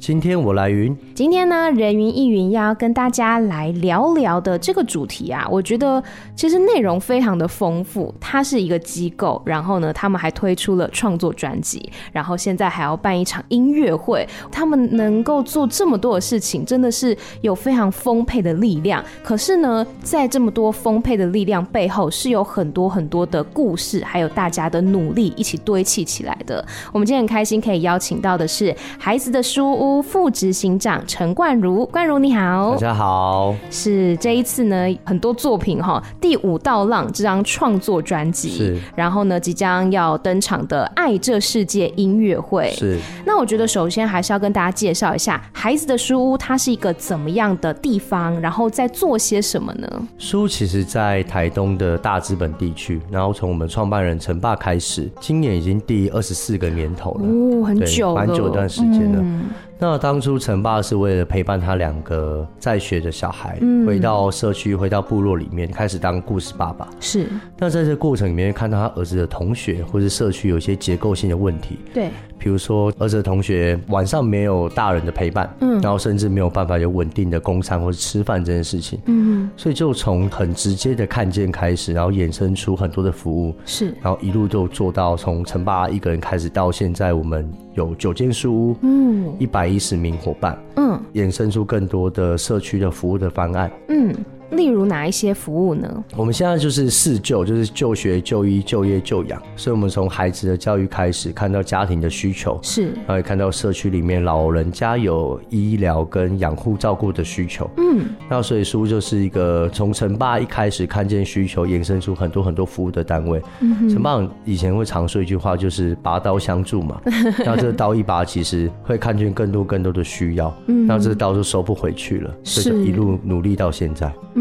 今天我来云。今天呢，人云亦云要跟大家来聊聊的这个主题啊，我觉得其实内容非常的丰富。它是一个机构，然后呢，他们还推出了创作专辑，然后现在还要办一场音乐会。他们能够做这么多的事情，真的是有非常丰沛的力量。可是呢，在这么多丰沛的力量背后，是有很多很多的故事，还有大家的努力一起堆砌起来的。我们今天很开心可以邀请到的是孩子的书屋。副执行长陈冠如，冠如你好，大家好。是这一次呢，很多作品哈，《第五道浪》这张创作专辑，是，然后呢，即将要登场的《爱这世界》音乐会，是。那我觉得首先还是要跟大家介绍一下孩子的书屋，它是一个怎么样的地方，然后在做些什么呢？书屋其实，在台东的大资本地区，然后从我们创办人陈爸开始，今年已经第二十四个年头了，哦，很久了，蛮久一段时间了。嗯那当初陈爸是为了陪伴他两个在学的小孩，嗯、回到社区，回到部落里面，开始当故事爸爸。是。那在这个过程里面，看到他儿子的同学或是社区有一些结构性的问题。对。比如说，儿子的同学晚上没有大人的陪伴，嗯，然后甚至没有办法有稳定的供餐或者吃饭这件事情，嗯，所以就从很直接的看见开始，然后衍生出很多的服务，是，然后一路就做到从陈爸一个人开始到现在，我们有九间书屋，嗯，一百一十名伙伴，嗯，衍生出更多的社区的服务的方案，嗯。例如哪一些服务呢？我们现在就是四就，就是就学、就医、就业、就养。所以，我们从孩子的教育开始，看到家庭的需求，是，然后也看到社区里面老人家有医疗跟养护照顾的需求。嗯，那所以书就是一个从陈爸一开始看见需求，延伸出很多很多服务的单位。嗯，陈爸以前会常说一句话，就是拔刀相助嘛。那这个刀一拔，其实会看见更多更多的需要。嗯，那这个刀就收不回去了，所以就一路努力到现在。嗯，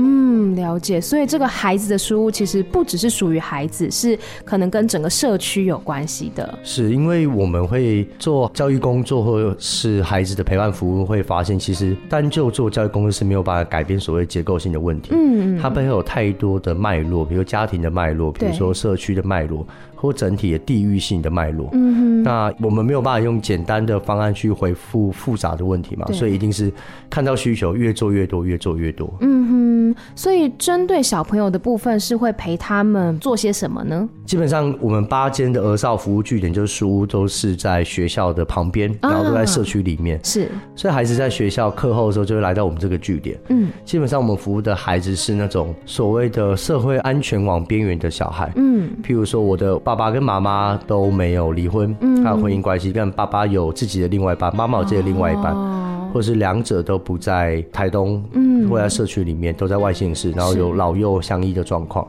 了解。所以这个孩子的书屋其实不只是属于孩子，是可能跟整个社区有关系的。是因为我们会做教育工作，或者是孩子的陪伴服务，会发现其实单就做教育工作是没有办法改变所谓结构性的问题。嗯嗯，它背后有太多的脉络，比如家庭的脉络，比如说社区的脉络。或整体的地域性的脉络，嗯哼，那我们没有办法用简单的方案去回复复杂的问题嘛，所以一定是看到需求越做越多，越做越多。嗯哼，所以针对小朋友的部分是会陪他们做些什么呢？基本上我们八间的儿少服务据点就是书屋，都是在学校的旁边，然后都在社区里面。啊、是，所以孩子在学校课后的时候就会来到我们这个据点。嗯，基本上我们服务的孩子是那种所谓的社会安全网边缘的小孩。嗯，譬如说我的。爸爸跟妈妈都没有离婚，嗯，还有婚姻关系，但爸爸有自己的另外一半，妈妈有自己的另外一半，哦，或者是两者都不在台东，嗯，或在社区里面，都在外县市，然后有老幼相依的状况。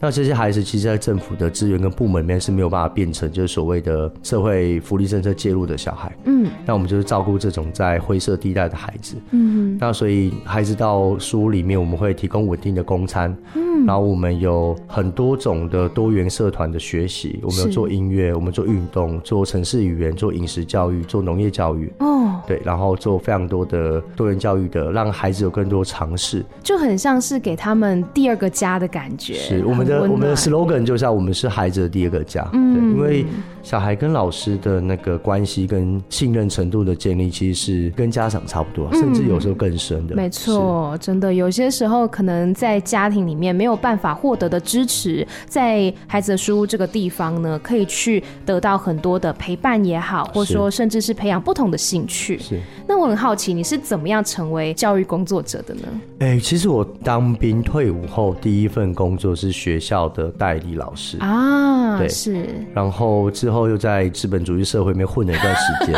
那这些孩子其实，在政府的资源跟部门里面是没有办法变成就是所谓的社会福利政策介入的小孩。嗯，那我们就是照顾这种在灰色地带的孩子。嗯，那所以孩子到书屋里面，我们会提供稳定的公餐。嗯，然后我们有很多种的多元社团的学习，我们有做音乐，我们做运动，做城市语言，做饮食教育，做农业教育。哦，对，然后做非常多的多元教育的，让孩子有更多尝试，就很像是给他们第二个家的感觉。是我们的。我们的 slogan 就像我们是孩子的第二个家，嗯，对，因为小孩跟老师的那个关系跟信任程度的建立，其实是跟家长差不多，甚至有时候更深的。没错，真的有些时候可能在家庭里面没有办法获得的支持，在孩子的书屋这个地方呢，可以去得到很多的陪伴也好，或者说甚至是培养不同的兴趣。是。那我很好奇，你是怎么样成为教育工作者的呢？哎，其实我当兵退伍后，第一份工作是学校的代理老师啊，对，是。然后之后又在资本主义社会里面混了一段时间，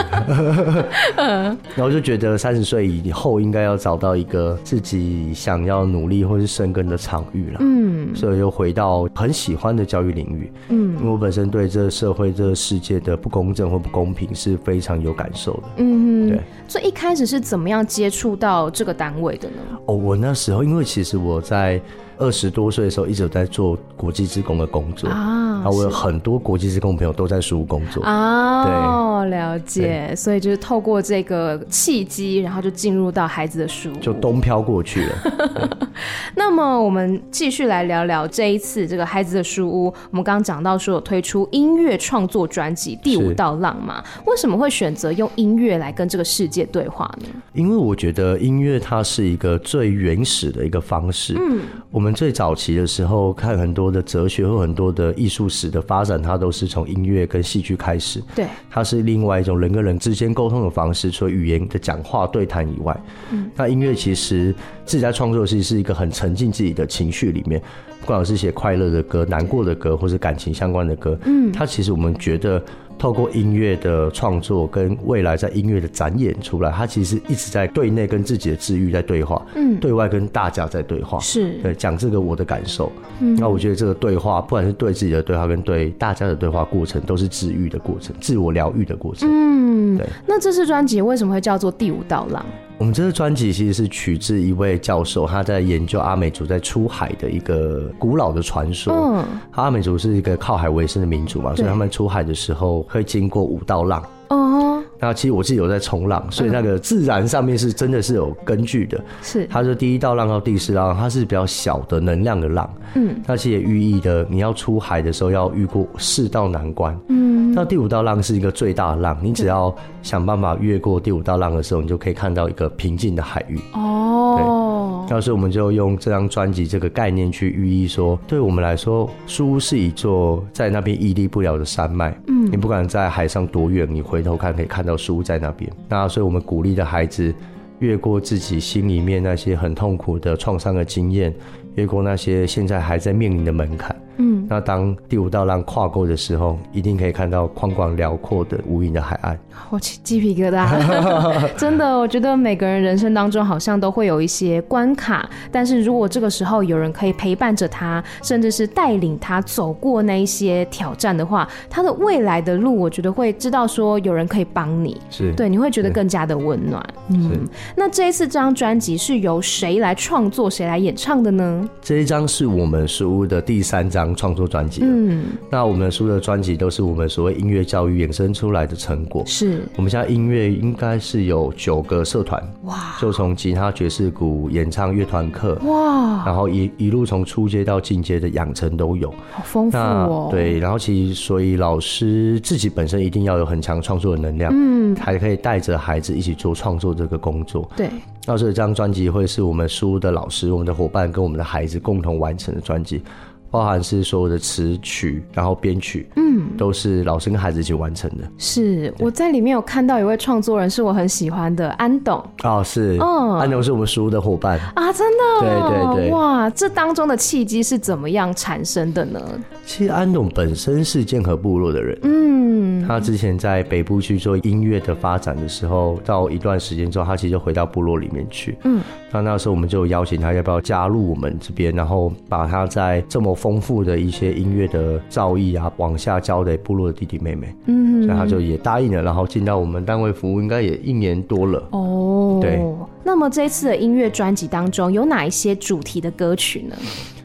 然后就觉得三十岁以后应该要找到一个自己想要努力或是生根的场域了。嗯，所以又回到很喜欢的教育领域。嗯，因为我本身对这个社会、这个世界的不公正或不公平是非常有感受的。嗯，对。所以一开始是怎么样接触到这个单位的呢？哦，我那时候因为其实我在。二十多岁的时候，一直有在做国际职工的工作啊。然后我有很多国际职工朋友都在书屋工作啊，对，了解。所以就是透过这个契机，然后就进入到孩子的书屋，就东飘过去了。那么我们继续来聊聊这一次这个孩子的书屋。我们刚刚讲到说有推出音乐创作专辑《第五道浪》嘛？为什么会选择用音乐来跟这个世界对话呢？因为我觉得音乐它是一个最原始的一个方式。嗯，我们最早期的时候看很多的哲学或很多的艺术史的发展，它都是从音乐跟戏剧开始。对，它是另外一种人跟人之间沟通的方式，除了语言的讲话对谈以外，嗯，那音乐其实自己在创作的时是一个很沉浸自己的情绪里面。不管是写快乐的歌、难过的歌，或是感情相关的歌，嗯，它其实我们觉得透过音乐的创作跟未来在音乐的展演出来，他其实一直在对内跟自己的治愈在对话，嗯，对外跟大家在对话，是。对讲这个我的感受，嗯，那我觉得这个对话，不管是对自己的对话跟对大家的对话过程，都是治愈的过程，自我疗愈的过程，嗯，对。那这次专辑为什么会叫做《第五道浪》？我们这个专辑其实是取自一位教授，他在研究阿美族在出海的一个古老的传说。嗯，阿美族是一个靠海为生的民族嘛，所以他们出海的时候会经过五道浪。哦，那其实我自己有在冲浪，所以那个自然上面是真的是有根据的。是，他说第一道浪到第四道浪，它是比较小的能量的浪。嗯，那其实也寓意的你要出海的时候要遇过四道难关。嗯，那第五道浪是一个最大的浪，你只要想办法越过第五道浪的时候，你就可以看到一个平静的海域。哦，对，当时我们就用这张专辑这个概念去寓意说，对我们来说，书屋是一座在那边屹立不了的山脉。嗯，你不管在海上多远，你回头看可以看到书屋在那边。那所以我们鼓励的孩子越过自己心里面那些很痛苦的创伤的经验，越过那些现在还在面临的门槛。嗯，那当第五道浪跨过的时候，一定可以看到宽广辽阔的无垠的海岸。我起鸡皮疙瘩，真的，我觉得每个人人生当中好像都会有一些关卡，但是如果这个时候有人可以陪伴着他，甚至是带领他走过那一些挑战的话，他的未来的路，我觉得会知道说有人可以帮你，是对，你会觉得更加的温暖。嗯，那这一次这张专辑是由谁来创作，谁来演唱的呢？这一张是我们书屋的第三张创作专辑。嗯，那我们书的专辑都是我们所谓音乐教育衍生出来的成果。是。我们现在音乐应该是有九个社团，哇！就从吉他、爵士鼓、演唱、乐团课，哇！然后一一路从初阶到进阶的养成都有，好丰富哦。对，然后其实所以老师自己本身一定要有很强创作的能量，嗯，才可以带着孩子一起做创作这个工作。对，那所以这张专辑会是我们书屋的老师、我们的伙伴跟我们的孩子共同完成的专辑。包含是所有的词曲，然后编曲，嗯，都是老师跟孩子一起完成的。是，我在里面有看到一位创作人，是我很喜欢的安董。哦，是，嗯，安董是我们书屋的伙伴啊，真的，对对对，哇，这当中的契机是怎么样产生的呢？其实安董本身是剑河部落的人，嗯，他之前在北部去做音乐的发展的时候，到一段时间之后，他其实就回到部落里面去，嗯，那那时候我们就邀请他要不要加入我们这边，然后把他在这么丰富的一些音乐的造诣啊，往下交给部落的弟弟妹妹，嗯，所以他就也答应了，然后进到我们单位服务，应该也一年多了。哦，对。那么这一次的音乐专辑当中有哪一些主题的歌曲呢？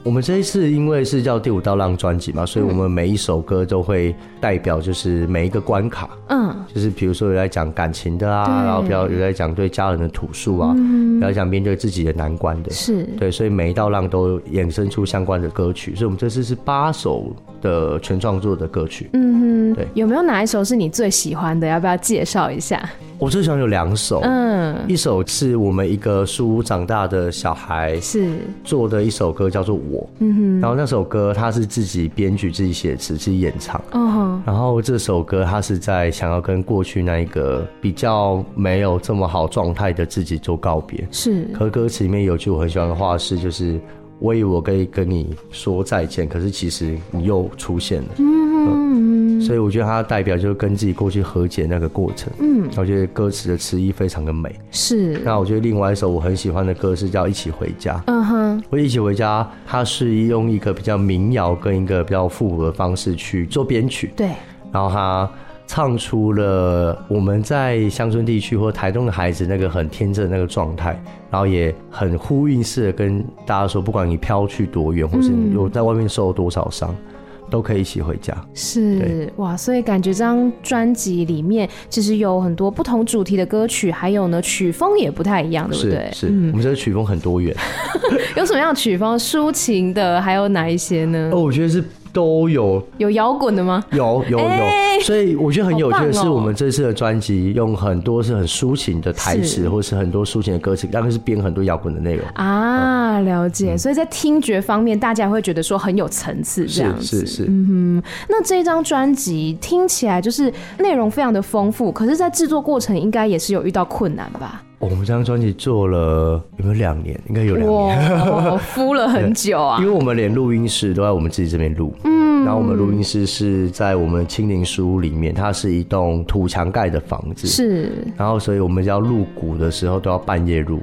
我们这一次因为是叫《第五道浪》专辑嘛，所以我们每一首歌都会代表就是每一个关卡，嗯，就是比如说有在讲感情的啊，然后比较有在讲对家人的吐诉啊，有在讲面对自己的难关的，是。对，所以每一道浪都衍生出相关的歌曲，所以我们这次是八首的全创作的歌曲，嗯哼，对，有没有哪一首是你最喜欢的？要不要介绍一下？我最喜欢有两首，嗯，一首是我们一个书屋长大的小孩是。做的一首歌，叫做《我》，嗯哼，然后那首歌他是自己编曲、自己写词、自己演唱，嗯哼，然后这首歌他是在想要跟过去那一个比较没有这么好状态的自己做告别，是。可歌词里面有句我很喜欢的话是，就是我以为我可以跟你说再见，可是其实你又出现了，嗯哼。所以我觉得它代表就是跟自己过去和解那个过程。嗯，我觉得歌词的词意非常的美。是。那我觉得另外一首我很喜欢的歌是叫《一起回家》。嗯哼。我一起回家，它是用一个比较民谣跟一个比较复古的方式去做编曲。对。然后他唱出了我们在乡村地区或台东的孩子那个很天真的那个状态，然后也很呼应式的跟大家说，不管你飘去多远，或是你有在外面受了多少伤。都可以一起回家。是哇，所以感觉这张专辑里面其实有很多不同主题的歌曲，还有呢曲风也不太一样，对不对？是，是嗯、我们这个曲风很多元。有什么样的曲风？抒情的，还有哪一些呢？哦，我觉得是。都有。有摇滚的吗？有有有，欸、所以我觉得很有趣的是，我们这次的专辑用很多是很抒情的台词，或是很多抒情的歌词，大概是编很多摇滚的内容。啊。了解，嗯、所以在听觉方面，大家会觉得说很有层次，这样是是。嗯哼，那这张专辑听起来就是内容非常的丰富，可是，在制作过程应该也是有遇到困难吧？我们这张专辑做了有没有两年？应该有两年，敷了很久啊。因为我们连录音室都在我们自己这边录，嗯，然后我们录音室是在我们青林书屋里面，它是一栋土墙盖的房子，是。然后所以我们要录鼓的时候都要半夜录。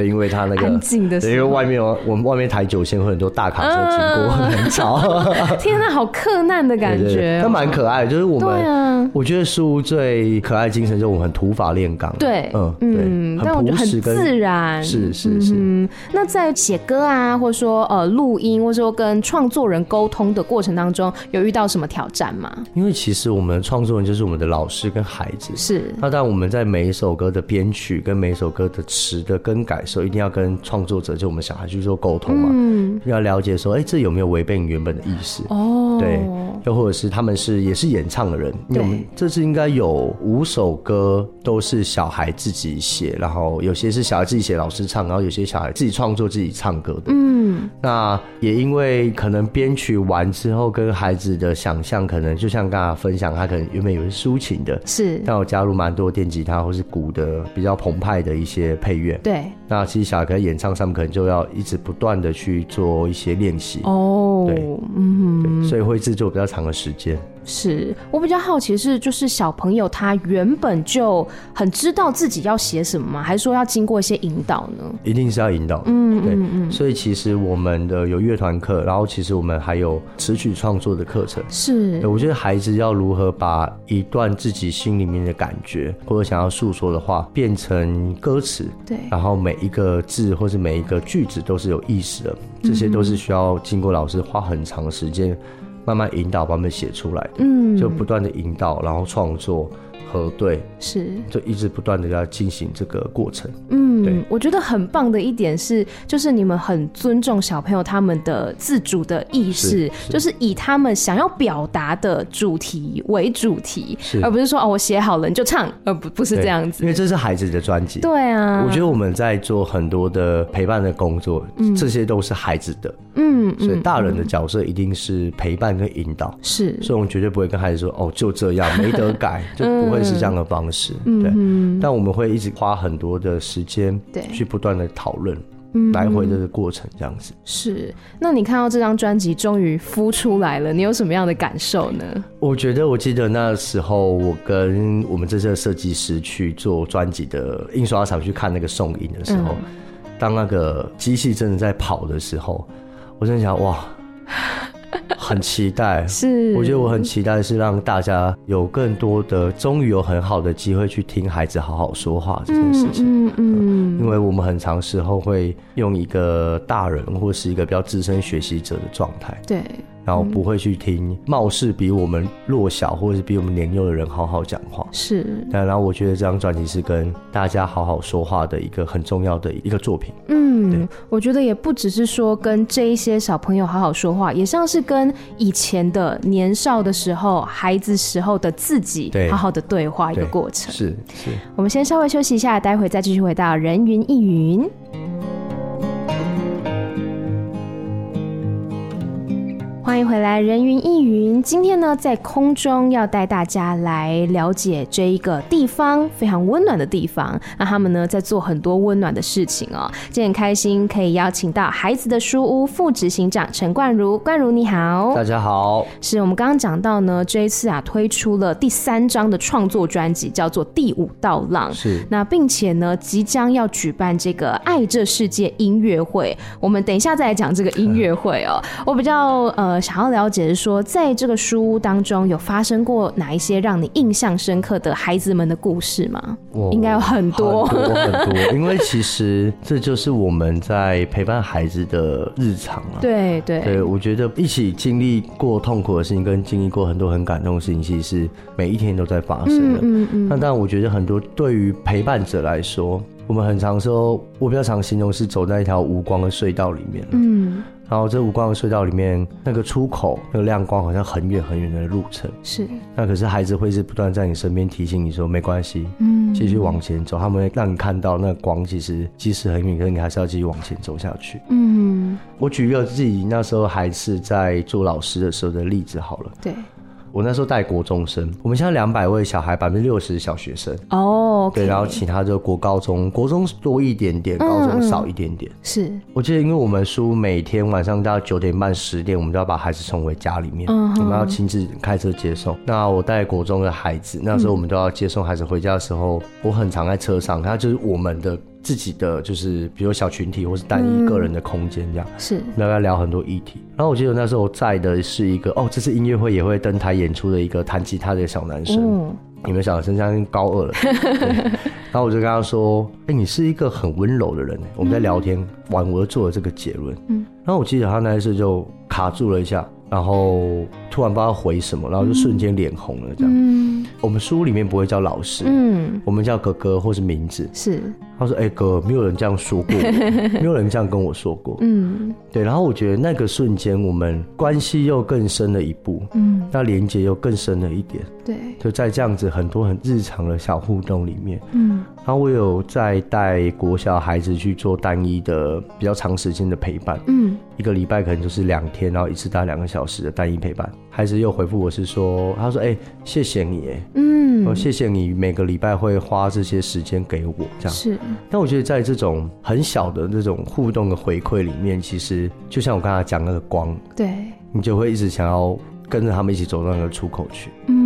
对，因为他那个安静的，因为外面有我们外面台九线会很多大卡车经过，嗯、很吵。天哪，好克难的感觉，他蛮可爱的。就是我们，啊、我觉得书屋最可爱的精神就是我们很土法炼钢。对，嗯嗯，对，但我觉得很自然。是是是。嗯，那在写歌啊，或者说呃录音，或者说跟创作人沟通的过程当中，有遇到什么挑战吗？因为其实我们创作人就是我们的老师跟孩子。是。那但我们在每一首歌的编曲跟每一首歌的词的更改。时候一定要跟创作者，就我们小孩去做沟通嘛，嗯，要了解说，哎、欸，这有没有违背你原本的意思？哦，对，又或者是他们是也是演唱的人，因为我们这次应该有五首歌都是小孩自己写，然后有些是小孩自己写，老师唱，然后有些小孩自己创作自己唱歌的。嗯，那也因为可能编曲完之后，跟孩子的想象可能就像刚刚分享，他可能原本有些抒情的，是，但我加入蛮多电吉他或是鼓的比较澎湃的一些配乐。对。那其实小孩在演唱上面可能就要一直不断的去做一些练习。哦，对，嗯对，所以会制作比较长的时间。是我比较好奇是，就是小朋友他原本就很知道自己要写什么吗？还是说要经过一些引导呢？一定是要引导，嗯，对，嗯嗯。所以其实我们的有乐团课，然后其实我们还有词曲创作的课程。是，我觉得孩子要如何把一段自己心里面的感觉或者想要诉说的话变成歌词，对，然后每一个字或是每一个句子都是有意思的，这些都是需要经过老师花很长的时间。慢慢引导，把他们写出来的，嗯，就不断的引导，然后创作。核对是，就一直不断的要进行这个过程。嗯，对，我觉得很棒的一点是，就是你们很尊重小朋友他们的自主的意识，就是以他们想要表达的主题为主题，是而不是说哦，我写好了你就唱，而，不，不是这样子。因为这是孩子的专辑。对啊，我觉得我们在做很多的陪伴的工作，嗯、这些都是孩子的。嗯，所以大人的角色一定是陪伴跟引导。是，所以我们绝对不会跟孩子说哦，就这样 没得改，就不会。是这样的方式，嗯、对，嗯、但我们会一直花很多的时间，对，去不断的讨论，来回的过程这样子。是，那你看到这张专辑终于孵出来了，你有什么样的感受呢？我觉得，我记得那时候，我跟我们这次的设计师去做专辑的印刷厂去看那个送印的时候，嗯、当那个机器真的在跑的时候，我真的想，哇！很期待，是，我觉得我很期待是让大家有更多的，终于有很好的机会去听孩子好好说话这件事情。嗯嗯，嗯，因为我们很长时候会用一个大人或是一个比较资深学习者的状态。对。然后不会去听貌似比我们弱小或者是比我们年幼的人好好讲话，是。但然后我觉得这张专辑是跟大家好好说话的一个很重要的一个作品。嗯，我觉得也不只是说跟这一些小朋友好好说话，也像是跟以前的年少的时候、孩子时候的自己好好的对话一个过程。是是。我们先稍微休息一下，待会再继续回到人云亦云。欢迎回来，人云亦云。今天呢，在空中要带大家来了解这一个地方，非常温暖的地方。那他们呢，在做很多温暖的事情哦。今天很开心可以邀请到孩子的书屋副执行长陈冠如。冠如你好，大家好。是我们刚刚讲到呢，这一次啊，推出了第三张的创作专辑，叫做《第五道浪》。是。那并且呢，即将要举办这个“爱这世界”音乐会。我们等一下再来讲这个音乐会哦。我比较呃。想要了解的是说，在这个书屋当中有发生过哪一些让你印象深刻的孩子们的故事吗？应该有很多很多很多，因为其实这就是我们在陪伴孩子的日常啊。对对对，我觉得一起经历过痛苦的事情，跟经历过很多很感动的事情，其实是每一天都在发生的。嗯嗯嗯。那当然，我觉得很多对于陪伴者来说。我们很常说，我比较常形容是走在一条无光的隧道里面。嗯，然后这无光的隧道里面，那个出口，那个亮光好像很远很远的路程。是。那可是孩子会是不断在你身边提醒你说，没关系，嗯，继续往前走。他们会让你看到那个光，其实即使很远，可是你还是要继续往前走下去。嗯，我举一个自己那时候还是在做老师的时候的例子好了。对。我那时候带国中生，我们现在两百位小孩，百分之六十小学生哦，oh, okay. 对，然后其他就国高中，国中多一点点，高中少一点点。嗯嗯是，我记得，因为我们书每天晚上到九点半、十点，我们都要把孩子送回家里面，嗯、我们要亲自开车接送。那我带国中的孩子，那时候我们都要接送孩子回家的时候，嗯、我很常在车上，他就是我们的。自己的就是，比如小群体或是单一个人的空间这样，嗯、是，大家聊很多议题。然后我记得那时候我在的是一个，哦，这次音乐会也会登台演出的一个弹吉他的小男生，嗯、你们小男生现在高二了，然后我就跟他说，哎、欸，你是一个很温柔的人，我们在聊天完，我就做了这个结论。嗯，然后我记得他那一次就卡住了一下。然后突然不知道回什么，然后就瞬间脸红了，这样。嗯，我们书里面不会叫老师，嗯，我们叫哥哥或是名字。是，他说：“哎、欸，哥，没有人这样说过，没有人这样跟我说过。”嗯，对。然后我觉得那个瞬间，我们关系又更深了一步，嗯，那连接又更深了一点。对，就在这样子很多很日常的小互动里面，嗯。然后我有在带国小孩子去做单一的比较长时间的陪伴，嗯，一个礼拜可能就是两天，然后一次大概两个小时的单一陪伴。孩子又回复我是说，他说：“哎、欸，谢谢你，哎，嗯，我谢谢你每个礼拜会花这些时间给我，这样是。”但我觉得在这种很小的这种互动的回馈里面，其实就像我刚才讲那个光，对，你就会一直想要跟着他们一起走到那个出口去，嗯。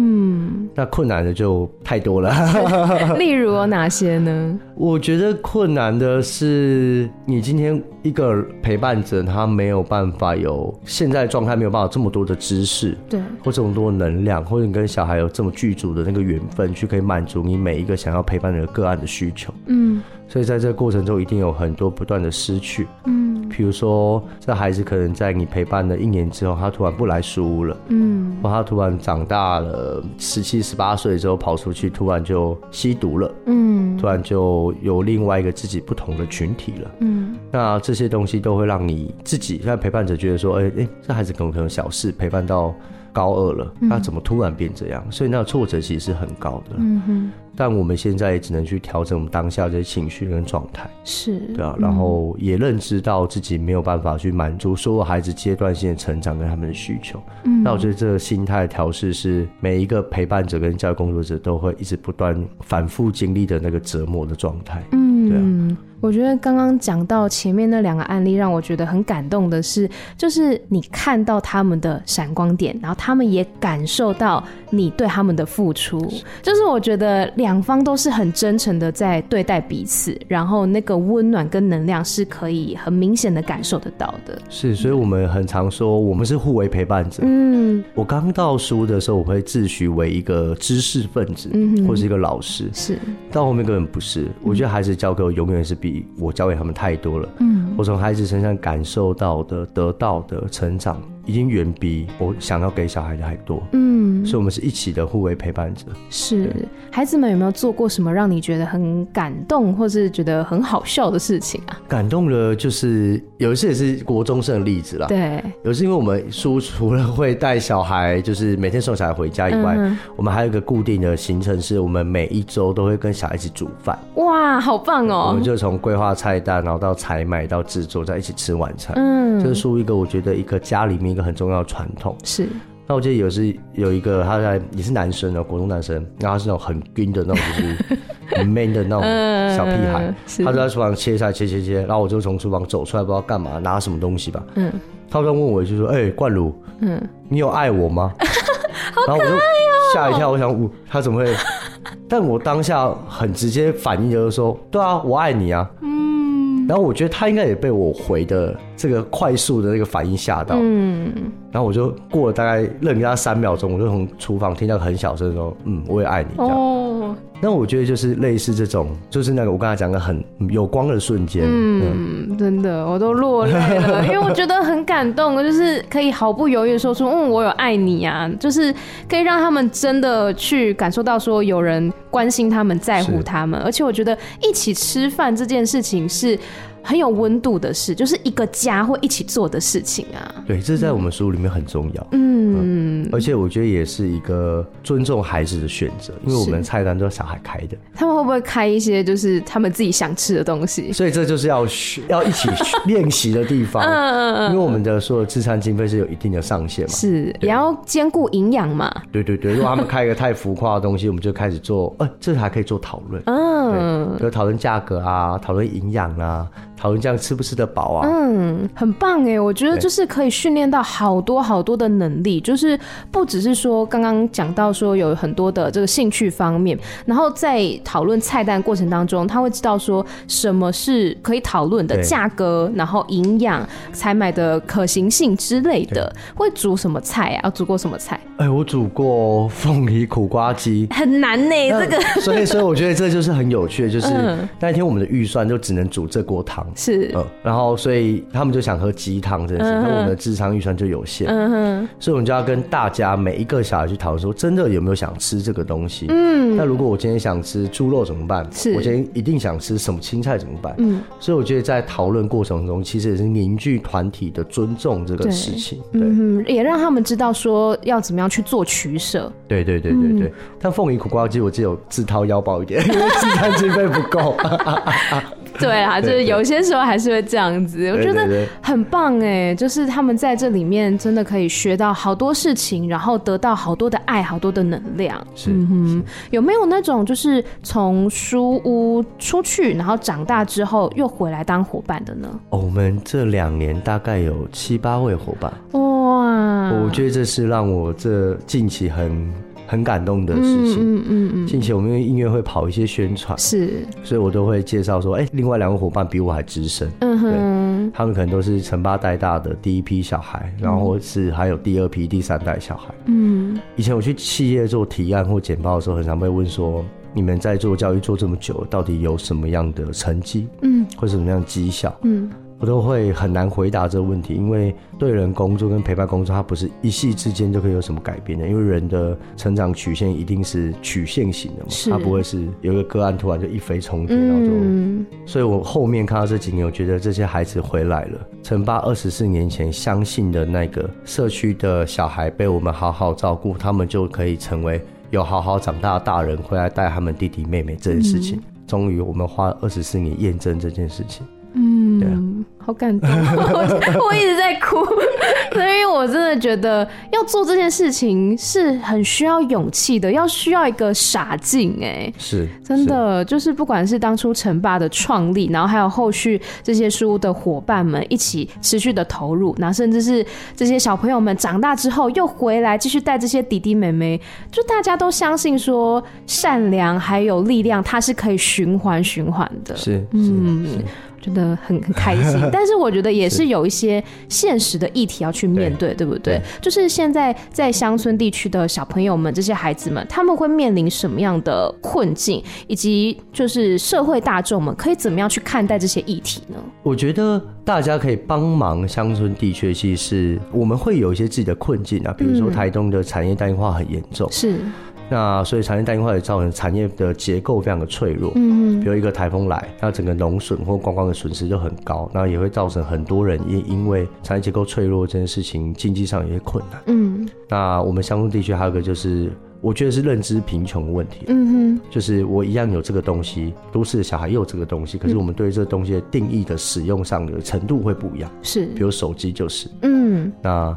那困难的就太多了，例如有哪些呢？我觉得困难的是，你今天一个陪伴者，他没有办法有现在状态，没有办法这么多的知识，对，或这么多能量，或者你跟小孩有这么具足的那个缘分，去可以满足你每一个想要陪伴的个案的需求，嗯，所以在这个过程中，一定有很多不断的失去，嗯。比如说，这孩子可能在你陪伴了一年之后，他突然不来书屋了，嗯，或他突然长大了，十七、十八岁之后跑出去，突然就吸毒了，嗯，突然就有另外一个自己不同的群体了，嗯，那这些东西都会让你自己像陪伴者觉得说，哎、欸、哎、欸，这孩子可能可能小事陪伴到高二了，那怎么突然变这样？嗯、所以那个挫折其实是很高的，嗯哼。但我们现在也只能去调整我们当下这些情绪跟状态，是对啊，然后也认知到自己没有办法去满足所有孩子阶段性的成长跟他们的需求。嗯，那我觉得这个心态调试是每一个陪伴者跟教育工作者都会一直不断反复经历的那个折磨的状态。嗯，对啊。我觉得刚刚讲到前面那两个案例，让我觉得很感动的是，就是你看到他们的闪光点，然后他们也感受到你对他们的付出，就是我觉得两方都是很真诚的在对待彼此，然后那个温暖跟能量是可以很明显的感受得到的。是，所以我们很常说我们是互为陪伴者。嗯，我刚到书的时候，我会自诩为一个知识分子，嗯，或是一个老师，是，到后面根本不是。我觉得孩子教给我永远是比。我教给他们太多了，嗯，我从孩子身上感受到的、得到的成长。已经远比我想要给小孩的还多，嗯，所以我们是一起的互为陪伴者。是，孩子们有没有做过什么让你觉得很感动，或是觉得很好笑的事情啊？感动的，就是有一次也是国中生的例子啦。对，有一次因为我们书除了会带小孩，就是每天送小孩回家以外，嗯、我们还有一个固定的行程，是我们每一周都会跟小孩一起煮饭。哇，好棒哦！我们就从规划菜单，然后到采买到制作，再一起吃晚餐。嗯，这是书一个我觉得一个家里面。一个很重要的传统是，那我记得有是有一个他在也是男生的国中男生，然后他是那种很硬的那种，就是很 man 的那种小屁孩，他就在厨房切菜切切切，然后我就从厨房走出来，不知道干嘛拿什么东西吧，嗯，他刚问我就说：“哎，冠儒，嗯，你有爱我吗？” 然后我就吓一跳，我想我他怎么会？但我当下很直接反应就是说：“对啊，我爱你啊。”然后我觉得他应该也被我回的这个快速的那个反应吓到，嗯，然后我就过了大概愣他三秒钟，我就从厨房听到很小声说，嗯，我也爱你，这样。哦那我觉得就是类似这种，就是那个我刚才讲的很有光的瞬间。嗯，嗯真的，我都落泪了，因为我觉得很感动，就是可以毫不犹豫的说出“嗯，我有爱你啊”，就是可以让他们真的去感受到说有人关心他们，在乎他们，而且我觉得一起吃饭这件事情是。很有温度的事，就是一个家会一起做的事情啊。对，这在我们书里面很重要。嗯，嗯，而且我觉得也是一个尊重孩子的选择，因为我们菜单都是小孩开的。他们会不会开一些就是他们自己想吃的东西？所以这就是要学 要一起 练习的地方。嗯嗯，因为我们的所有自餐经费是有一定的上限嘛。是，也要兼顾营养嘛。对对对，如果他们开一个太浮夸的东西，我们就开始做，呃，这还可以做讨论。嗯，就讨论价格啊，讨论营养啊。讨论这样吃不吃得饱啊？嗯，很棒哎，我觉得就是可以训练到好多好多的能力，就是不只是说刚刚讲到说有很多的这个兴趣方面，然后在讨论菜单过程当中，他会知道说什么是可以讨论的价格，然后营养、采买的可行性之类的。会煮什么菜啊？要煮过什么菜？哎，我煮过凤梨苦瓜鸡，很难呢，这个。所以，所以我觉得这就是很有趣的，就是那一天我们的预算就只能煮这锅汤。是，嗯，然后所以他们就想喝鸡汤这件事，那、嗯、我们的智商预算就有限，嗯哼，所以我们就要跟大家每一个小孩去讨论说，真的有没有想吃这个东西？嗯，那如果我今天想吃猪肉怎么办？是，我今天一定想吃什么青菜怎么办？嗯，所以我觉得在讨论过程中，其实也是凝聚团体的尊重这个事情，对，对。嗯，也让他们知道说要怎么样去做取舍。对对对对对，嗯、但凤梨苦瓜鸡我只有自掏腰包一点，因为智商经费不够。对啊，就是有些时候还是会这样子，我觉得很棒哎，就是他们在这里面真的可以学到好多事情，然后得到好多的爱，好多的能量。是，嗯哼，有没有那种就是从书屋出去，然后长大之后又回来当伙伴的呢？哦，我们这两年大概有七八位伙伴。哇，我觉得这是让我这近期很。很感动的事情。嗯嗯嗯。近期我们因为音乐会跑一些宣传，是，所以我都会介绍说，哎，另外两个伙伴比我还资深。嗯哼。他们可能都是陈八带大的第一批小孩，然后是还有第二批、第三代小孩。嗯。以前我去企业做提案或简报的时候，很常被问说，你们在做教育做这么久，到底有什么样的成绩？嗯。或者什么样的绩效？嗯。我都会很难回答这个问题，因为对人工作跟陪伴工作，它不是一夕之间就可以有什么改变的。因为人的成长曲线一定是曲线型的嘛，它不会是有一个个案突然就一飞冲天，然后就。嗯、所以我后面看到这几年，我觉得这些孩子回来了。陈爸二十四年前相信的那个社区的小孩被我们好好照顾，他们就可以成为有好好长大的大人，回来带他们弟弟妹妹这件事情，终于、嗯、我们花了二十四年验证这件事情。嗯，对啊。好感动，我 我一直在哭，所以我真的觉得要做这件事情是很需要勇气的，要需要一个傻劲哎，是真的，是。就是不管是当初陈爸的创立，然后还有后续这些书屋的伙伴们一起持续的投入，然后甚至是这些小朋友们长大之后又回来继续带这些弟弟妹妹，就大家都相信说善良还有力量，它是可以循环循环的，是，嗯。是觉得很 很开心，但是我觉得也是有一些现实的议题要去面对，对，对不对？对，就是现在在乡村地区的小朋友们，这些孩子们，他们会面临什么样的困境，以及就是社会大众们可以怎么样去看待这些议题呢？我觉得大家可以帮忙乡村地区，其实是我们会有一些自己的困境啊，比如说台东的产业单一化很严重，是。那所以产业单一化也造成产业的结构非常的脆弱。嗯，比如一个台风来，那整个农损或观光的损失就很高，那也会造成很多人也因为产业结构脆弱这件事情，经济上有些困难。嗯，那我们乡村地区还有一个就是，我觉得是认知贫穷的问题。嗯哼，就是我一样有这个东西，都市的小孩也有这个东西，可是我们对这个东西的定义的使用上的程度会不一样。是，比如手机就是。嗯，那。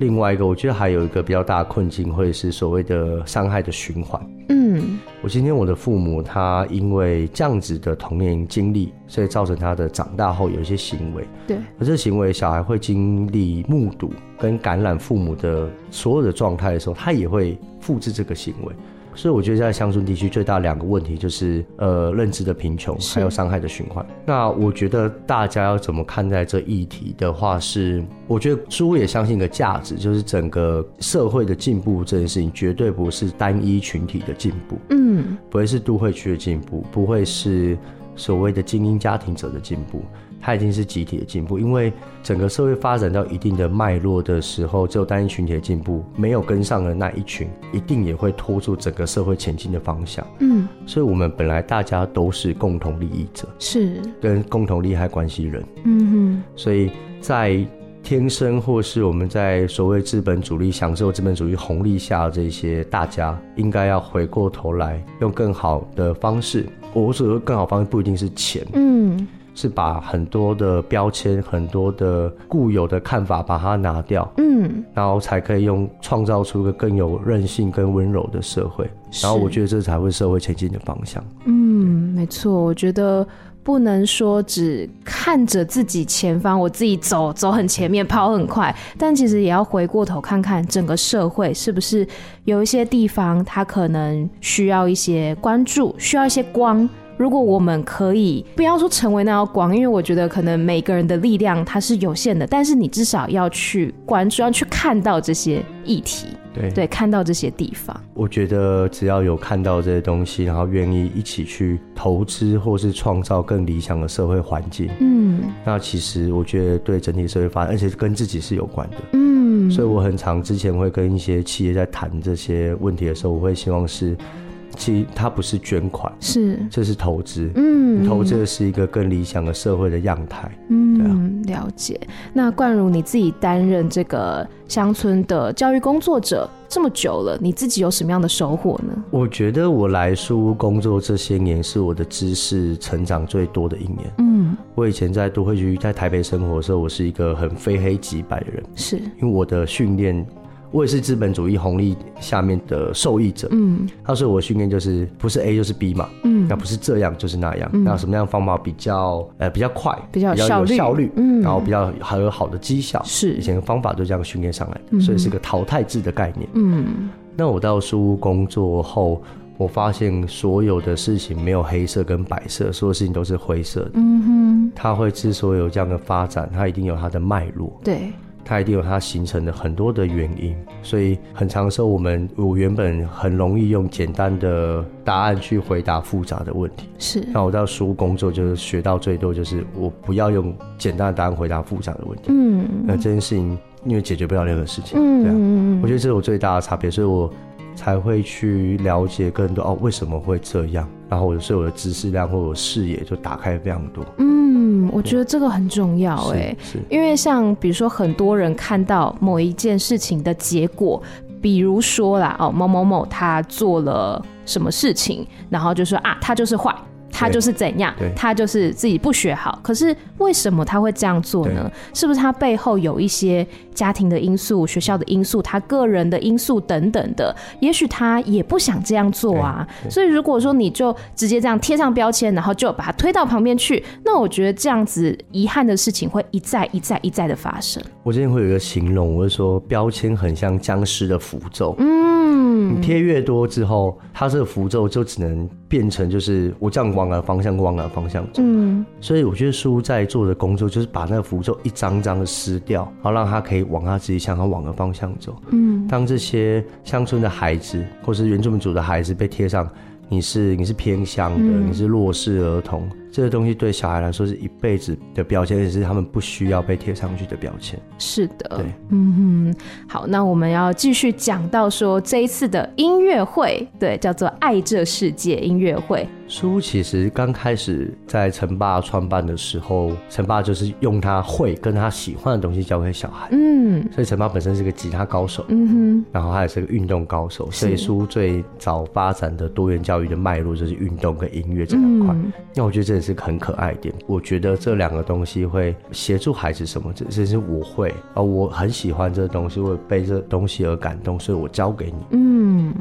另外一个，我觉得还有一个比较大的困境，会是所谓的伤害的循环。嗯，我今天我的父母他因为这样子的童年经历，所以造成他的长大后有一些行为。对，而这行为小孩会经历目睹跟感染父母的所有的状态的时候，他也会复制这个行为。所以我觉得在乡村地区最大两个问题就是呃认知的贫穷，还有伤害的循环。那我觉得大家要怎么看待这议题的话是，我觉得书也相信一个价值，就是整个社会的进步这件事情绝对不是单一群体的进步，嗯，不会是都会区的进步，不会是所谓的精英家庭者的进步。它已经是集体的进步，因为整个社会发展到一定的脉络的时候，只有单一群体的进步，没有跟上的那一群，一定也会拖住整个社会前进的方向。嗯，所以我们本来大家都是共同利益者，是跟共同利害关系人。嗯哼，所以在天生或是我们在所谓资本主义享受资本主义红利下，这些大家应该要回过头来，用更好的方式。我所说更好方式不一定是钱。嗯。是把很多的标签、很多的固有的看法把它拿掉，嗯，然后才可以用创造出一个更有韧性、更温柔的社会。然后我觉得这才会社会前进的方向。嗯，没错，我觉得不能说只看着自己前方，我自己走走很前面，跑很快，但其实也要回过头看看整个社会是不是有一些地方它可能需要一些关注，需要一些光。如果我们可以不要说成为那道光，因为我觉得可能每个人的力量它是有限的，但是你至少要去关注，要去看到这些议题，对对，看到这些地方。我觉得只要有看到这些东西，然后愿意一起去投资或是创造更理想的社会环境，嗯，那其实我觉得对整体社会发展，而且跟自己是有关的，嗯，所以我很常之前会跟一些企业在谈这些问题的时候，我会希望是。其实它不是捐款，是这是投资。嗯，投资的是一个更理想的社会的样态。嗯，对啊，了解。那冠如你自己担任这个乡村的教育工作者这么久了，你自己有什么样的收获呢？我觉得我来书屋工作这些年是我的知识成长最多的一年。嗯，我以前在都会区在台北生活的时候，我是一个很非黑即白的人，是因为我的训练。我也是资本主义红利下面的受益者。嗯，他说我训练就是不是 A 就是 B 嘛。嗯，那不是这样就是那样。嗯，那什么样的方法比较呃比较快，比较有效率，比较有效率，嗯，然后比较还有好的绩效。是以前的方法都这样训练上来的，嗯，所以是个淘汰制的概念。嗯，那我到书屋工作后，我发现所有的事情没有黑色跟白色，所有事情都是灰色的。嗯哼，它会之所以有这样的发展，它一定有它的脉络。对。它一定有它形成的很多的原因，所以很长时候我们我原本很容易用简单的答案去回答复杂的问题。是，那我到书屋工作就是学到最多就是我不要用简单的答案回答复杂的问题。嗯，那这件事情因为解决不了任何事情，嗯，对啊，我觉得这是我最大的差别，所以我才会去了解更多哦，为什么会这样，然后我的所有的知识量或者视野就打开非常多。嗯。我觉得这个很重要哎，因为像比如说很多人看到某一件事情的结果，比如说啦哦，某某某他做了什么事情，然后就说啊，他就是坏。他就是怎样，他就是自己不学好。可是为什么他会这样做呢？是不是他背后有一些家庭的因素、学校的因素、他个人的因素等等的？也许他也不想这样做啊。所以如果说你就直接这样贴上标签，然后就把他推到旁边去，那我觉得这样子遗憾的事情会一再、一再、一再的发生。我今天会有一个形容，我会说标签很像僵尸的符咒。嗯，你贴越多之后，它这个符咒就只能变成就是我这样往哪方向往哪方向走。嗯，所以我觉得书在做的工作就是把那个符咒一张张的撕掉，然后让它可以往他自己想要往的方向走。嗯，当这些乡村的孩子或是原住民族的孩子被贴上你是你是偏乡的，嗯，你是弱势儿童。这个东西对小孩来说是一辈子的标签，也是他们不需要被贴上去的标签。是的，对，嗯哼。好，那我们要继续讲到说这一次的音乐会，对，叫做“爱这世界”音乐会。书屋其实刚开始在陈爸创办的时候，陈爸就是用他会跟他喜欢的东西教给小孩。嗯，所以陈爸本身是个吉他高手，嗯哼，然后他也是个运动高手，所以书屋最早发展的多元教育的脉络就是运动跟音乐这两块。嗯、那我觉得这也是很可爱一点。我觉得这两个东西会协助孩子什么？这这是我会啊，我很喜欢这个东西，我被这东西而感动，所以我教给你。嗯。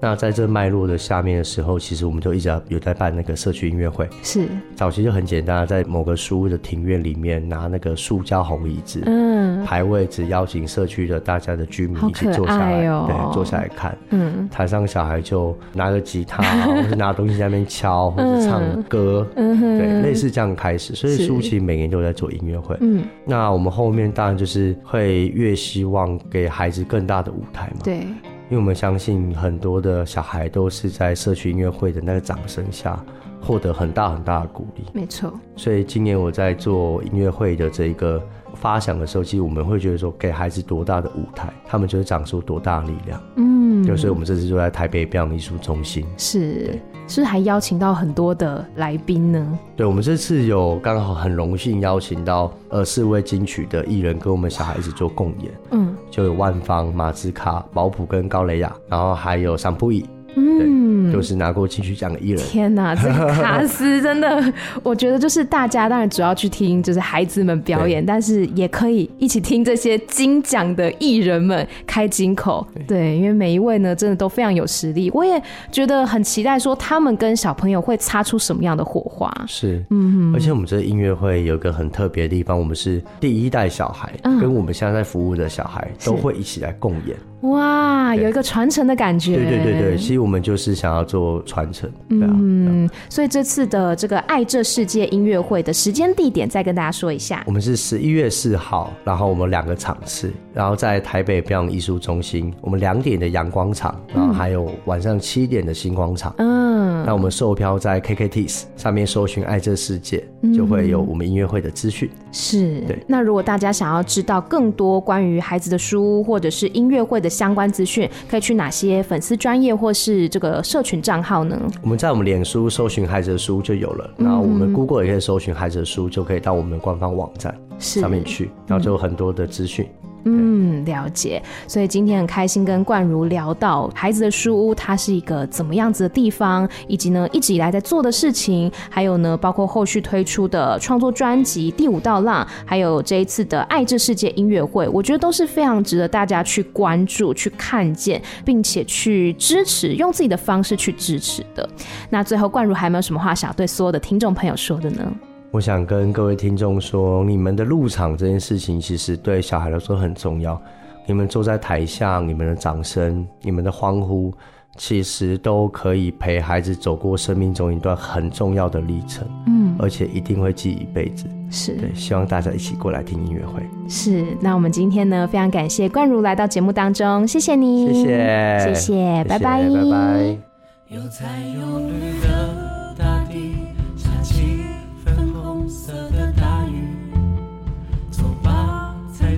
那在这脉络的下面的时候，其实我们就一直有在办那个社区音乐会。是，早期就很简单，在某个书屋的庭院里面拿那个塑胶红椅子，嗯，排位置，邀请社区的大家的居民一起坐下来，哦、对，坐下来看。嗯，台上小孩就拿个吉他，或是拿东西在那边敲，或者唱歌，对，类似这样开始。所以书其实每年都在做音乐会。嗯，那我们后面当然就是会越希望给孩子更大的舞台嘛。对。因为我们相信很多的小孩都是在社区音乐会的那个掌声下获得很大很大的鼓励。没错。所以今年我在做音乐会的这一个发想的时候，其实我们会觉得说，给孩子多大的舞台，他们就会长出多大的力量。嗯。就所以我们这次就在台北表演艺术中心。是。是不是还邀请到很多的来宾呢？对，我们这次有刚好很荣幸邀请到呃四位金曲的艺人跟我们小孩子做共演，嗯，就有万芳、马兹卡、保普跟高蕾雅，然后还有桑布伊。嗯，就是拿过金曲奖的艺人。天哪，这个卡司真的，我觉得就是大家当然主要去听就是孩子们表演，但是也可以一起听这些金奖的艺人们开金口。对，因为每一位呢，真的都非常有实力。我也觉得很期待，说他们跟小朋友会擦出什么样的火花。是，嗯，而且我们这个音乐会有一个很特别的地方，我们是第一代小孩，跟我们现在在服务的小孩都会一起来共演。哇，有一个传承的感觉。对对对对，其实我们就是想要做传承。嗯，所以这次的这个爱这世界音乐会的时间地点再跟大家说一下。我们是十一月四号，然后我们两个场次，然后在台北表演艺术中心，我们两点的阳光场，然后还有晚上七点的星光场。嗯，那我们售票在 KKTIX 上面搜寻爱这世界，就会有我们音乐会的资讯。是，对。那如果大家想要知道更多关于孩子的书或者是音乐会的相关资讯，可以去哪些粉丝专业或是这个社群账号呢？我们在我们脸书搜寻孩子的书就有了，然后我们 Google 也可以搜寻孩子的书，就可以到我们的官方网站上面去，然后就有很多的资讯。嗯，嗯了解。所以今天很开心跟冠如聊到孩子的书屋，它是一个怎么样子的地方，以及呢一直以来在做的事情，还有呢包括后续推出的创作专辑《第五道浪》，还有这一次的爱这世界音乐会，我觉得都是非常值得大家去关注、去看见，并且去支持，用自己的方式去支持的。那最后，冠如还有没有什么话想对所有的听众朋友说的呢？我想跟各位听众说，你们的入场这件事情，其实对小孩来说很重要。你们坐在台下，你们的掌声、你们的欢呼，其实都可以陪孩子走过生命中一段很重要的历程。嗯，而且一定会记一辈子。是，对，希望大家一起过来听音乐会。是，那我们今天呢，非常感谢冠如来到节目当中，谢谢你，谢谢，谢谢，拜拜，拜拜。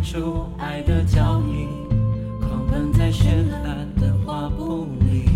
出爱的脚印，狂奔在绚烂的画布里。